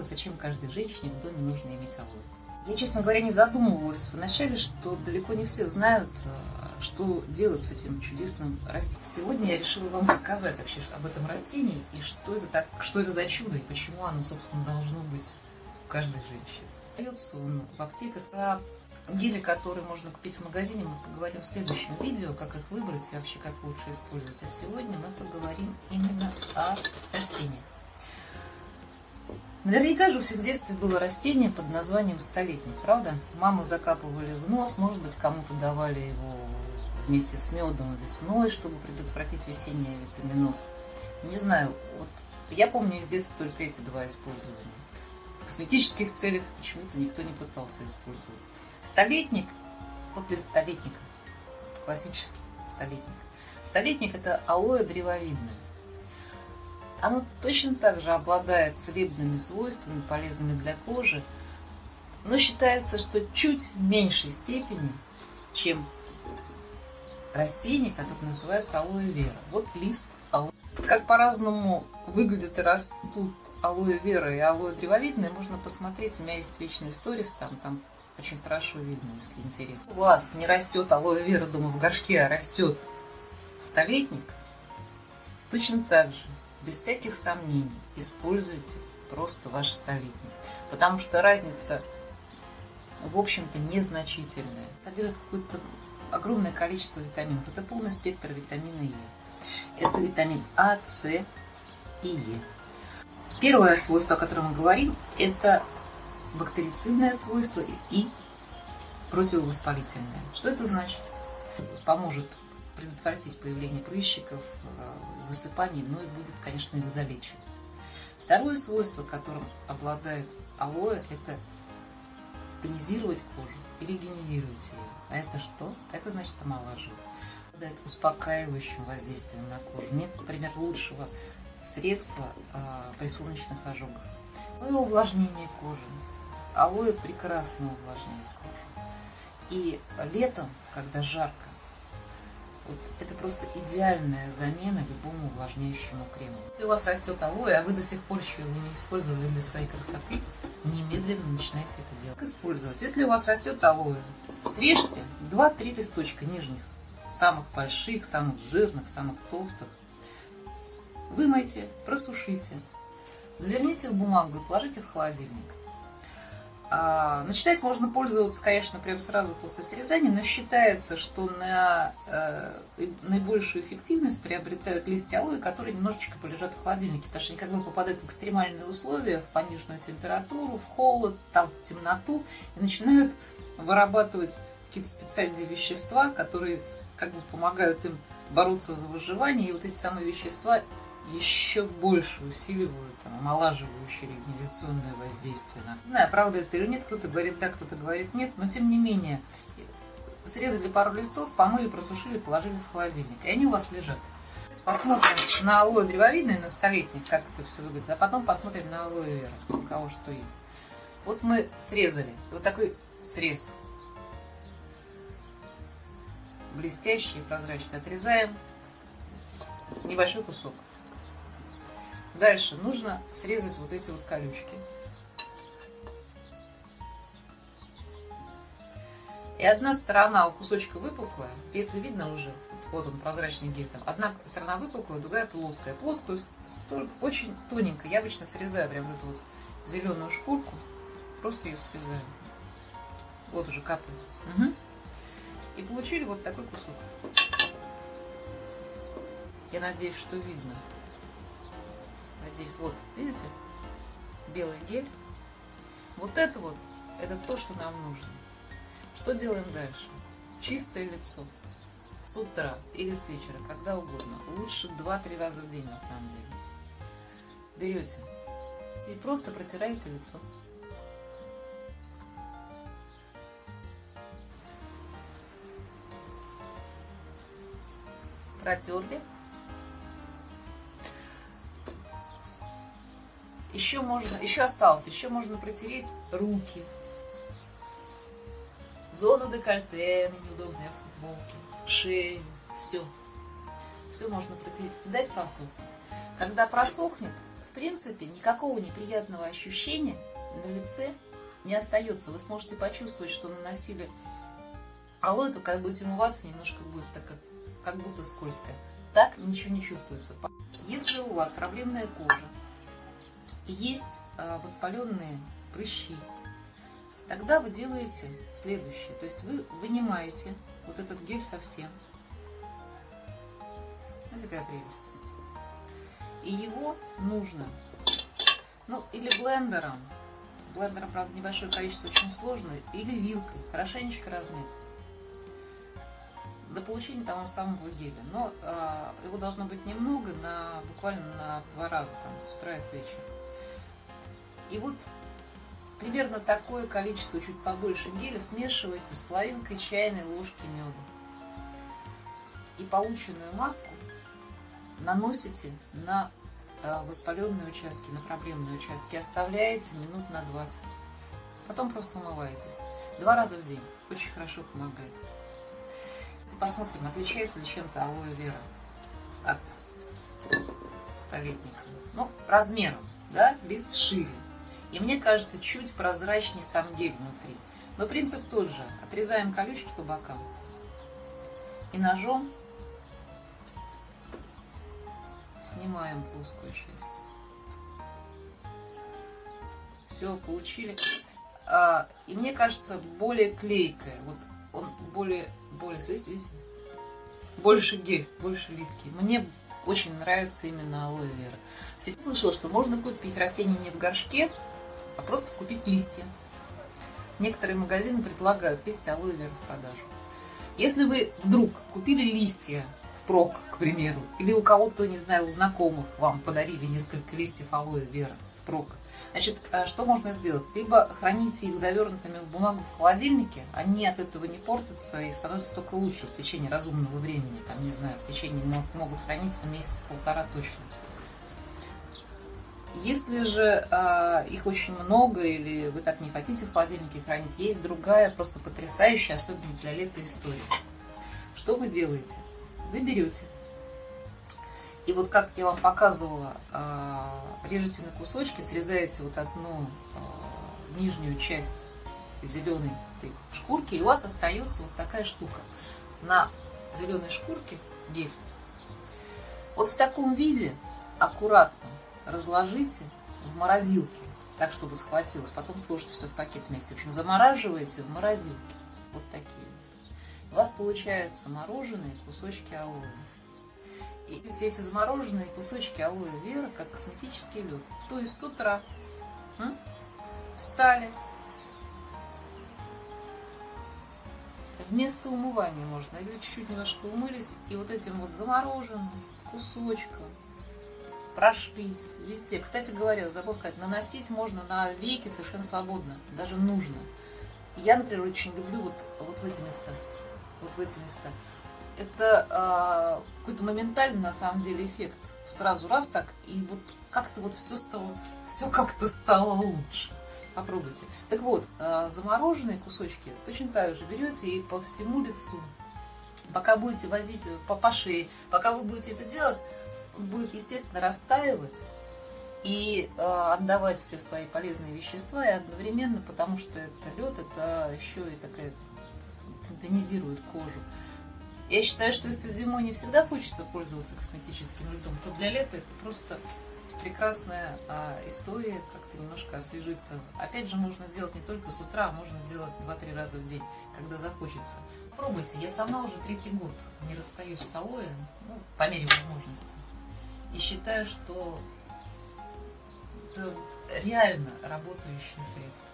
мира, зачем каждой женщине в доме нужно иметь алоэ. Я, честно говоря, не задумывалась вначале, что далеко не все знают, э, что делать с этим чудесным растением. Сегодня я решила вам рассказать вообще об этом растении и что это, так, что это за чудо и почему оно, собственно, должно быть у каждой женщины. Дается он в аптеках. Про гели, которые можно купить в магазине, мы поговорим в следующем видео, как их выбрать и вообще как лучше использовать. А сегодня мы поговорим именно о растениях. Наверняка же у всех в детстве было растение под названием столетник, правда? Мамы закапывали в нос, может быть, кому-то давали его вместе с медом весной, чтобы предотвратить весенний витаминоз. Не знаю, вот я помню из детства только эти два использования. В косметических целях почему-то никто не пытался использовать. Столетник, вот без столетника, классический столетник. Столетник это алоэ древовидное. Оно точно так же обладает целебными свойствами, полезными для кожи, но считается, что чуть в меньшей степени, чем растение, которое называется алоэ вера. Вот лист алоэ. Как по-разному выглядят и растут алоэ вера и алоэ древовидное, можно посмотреть. У меня есть вечный сторис, там, там очень хорошо видно, если интересно. У вас не растет алоэ вера дома в горшке, а растет столетник, точно так же без всяких сомнений используйте просто ваш столетник. Потому что разница, в общем-то, незначительная. Содержит какое-то огромное количество витаминов. Это полный спектр витамина Е. Это витамин А, С и Е. Первое свойство, о котором мы говорим, это бактерицидное свойство и противовоспалительное. Что это значит? Поможет предотвратить появление прыщиков, э, высыпаний, но и будет, конечно, их залечивать. Второе свойство, которым обладает алоэ, это тонизировать кожу и регенерировать ее. А это что? Это значит омолаживать. Обладает успокаивающим воздействием на кожу. Нет, например, лучшего средства а, при солнечных ожогах. Ну и увлажнение кожи. Алоэ прекрасно увлажняет кожу. И летом, когда жарко, вот это просто идеальная замена любому увлажняющему крему. Если у вас растет алоэ, а вы до сих пор еще его не использовали для своей красоты, немедленно начинайте это делать. Как использовать? Если у вас растет алоэ, срежьте 2-3 листочка нижних, самых больших, самых жирных, самых толстых. Вымойте, просушите, заверните в бумагу и положите в холодильник. А, начинать можно пользоваться, конечно, прямо сразу после срезания, но считается, что на э, наибольшую эффективность приобретают листья алоэ, которые немножечко полежат в холодильнике, потому что они как бы попадают в экстремальные условия, в пониженную температуру, в холод, там, в темноту, и начинают вырабатывать какие-то специальные вещества, которые как бы помогают им бороться за выживание, и вот эти самые вещества еще больше усиливают там, омолаживающее регенерационное воздействие. Не знаю, правда это или нет, кто-то говорит да, кто-то говорит нет, но тем не менее, срезали пару листов, помыли, просушили, положили в холодильник, и они у вас лежат. Посмотрим на алоэ древовидное, на столетник, как это все выглядит, а потом посмотрим на алоэ вера, у кого что есть. Вот мы срезали, вот такой срез, блестящий прозрачный, отрезаем небольшой кусок. Дальше нужно срезать вот эти вот колючки. И одна сторона у кусочка выпуклая, если видно уже, вот он прозрачный гель там, одна сторона выпуклая, другая плоская. Плоскую очень тоненько, я обычно срезаю прям вот эту вот зеленую шкурку, просто ее срезаю. Вот уже капает. Угу. И получили вот такой кусок. Я надеюсь, что видно гель. Вот, видите? Белый гель. Вот это вот, это то, что нам нужно. Что делаем дальше? Чистое лицо. С утра или с вечера, когда угодно. Лучше 2-3 раза в день, на самом деле. Берете и просто протираете лицо. Протерли. Еще можно, еще осталось, еще можно протереть руки. Зону декольте, неудобные футболки, шею, все. Все можно протереть, дать просохнуть. Когда просохнет, в принципе, никакого неприятного ощущения на лице не остается. Вы сможете почувствовать, что наносили алоэ, то когда будете умываться, немножко будет так, как, как будто скользкое. Так ничего не чувствуется. Если у вас проблемная кожа и есть а, воспаленные прыщи, тогда вы делаете следующее. То есть вы вынимаете вот этот гель совсем. Знаете, какая прелесть. И его нужно, ну, или блендером, блендером, правда, небольшое количество, очень сложно, или вилкой, хорошенечко размять до получения того самого геля. Но э, его должно быть немного, на, буквально на два раза, там, с утра и с вечера. И вот примерно такое количество, чуть побольше геля, смешиваете с половинкой чайной ложки меда. И полученную маску наносите на э, воспаленные участки, на проблемные участки, оставляете минут на 20. Потом просто умываетесь. Два раза в день. Очень хорошо помогает. Посмотрим, отличается ли чем-то алоэ вера от столетника. Ну, размером, да, лист шире. И мне кажется, чуть прозрачнее сам гель внутри. Но принцип тот же. Отрезаем колючки по бокам. И ножом снимаем плоскую часть. Все, получили. А, и мне кажется, более клейкая. Вот он более, более, смотрите, видите? Больше гель, больше липкий. Мне очень нравится именно алоэ вера. Слышала, что можно купить растение не в горшке, а просто купить листья. Некоторые магазины предлагают листья алоэ вера в продажу. Если вы вдруг купили листья впрок, к примеру, или у кого-то, не знаю, у знакомых вам подарили несколько листьев алоэ вера впрок, Значит, э, что можно сделать? Либо храните их завернутыми в бумагу в холодильнике, они от этого не портятся и становятся только лучше в течение разумного времени. Там, не знаю, в течение могут храниться месяца полтора точно. Если же э, их очень много или вы так не хотите в холодильнике хранить, есть другая, просто потрясающая, особенно для лета история. Что вы делаете? Вы берете и вот как я вам показывала, а, режете на кусочки, срезаете вот одну а, нижнюю часть зеленой шкурки, и у вас остается вот такая штука. На зеленой шкурке гель. Вот в таком виде аккуратно разложите в морозилке, так, чтобы схватилось. Потом сложите все в пакет вместе. В общем, замораживаете в морозилке. Вот такие. У вас получаются мороженые кусочки алоэ. И эти замороженные кусочки алоэ вера, как косметический лед. То есть с утра м? встали, вместо умывания можно, или чуть-чуть немножко умылись, и вот этим вот замороженным кусочком прошлись везде. Кстати говоря, забыл сказать, наносить можно на веки совершенно свободно, даже нужно. Я, например, очень люблю вот, вот в эти места. Вот в эти места это э, какой-то моментальный на самом деле эффект. Сразу раз так, и вот как-то вот все стало, все как-то стало лучше. Попробуйте. Так вот, э, замороженные кусочки точно так же берете и по всему лицу. Пока будете возить по, по шее, пока вы будете это делать, будет, естественно, растаивать и э, отдавать все свои полезные вещества, и одновременно, потому что это лед, это еще и такая тонизирует кожу. Я считаю, что если зимой не всегда хочется пользоваться косметическим льдом, то для лета это просто прекрасная а, история, как-то немножко освежиться. Опять же, можно делать не только с утра, а можно делать 2-3 раза в день, когда захочется. Пробуйте. Я сама уже третий год не расстаюсь с алоэ, ну, по мере возможности. И считаю, что это реально работающее средство.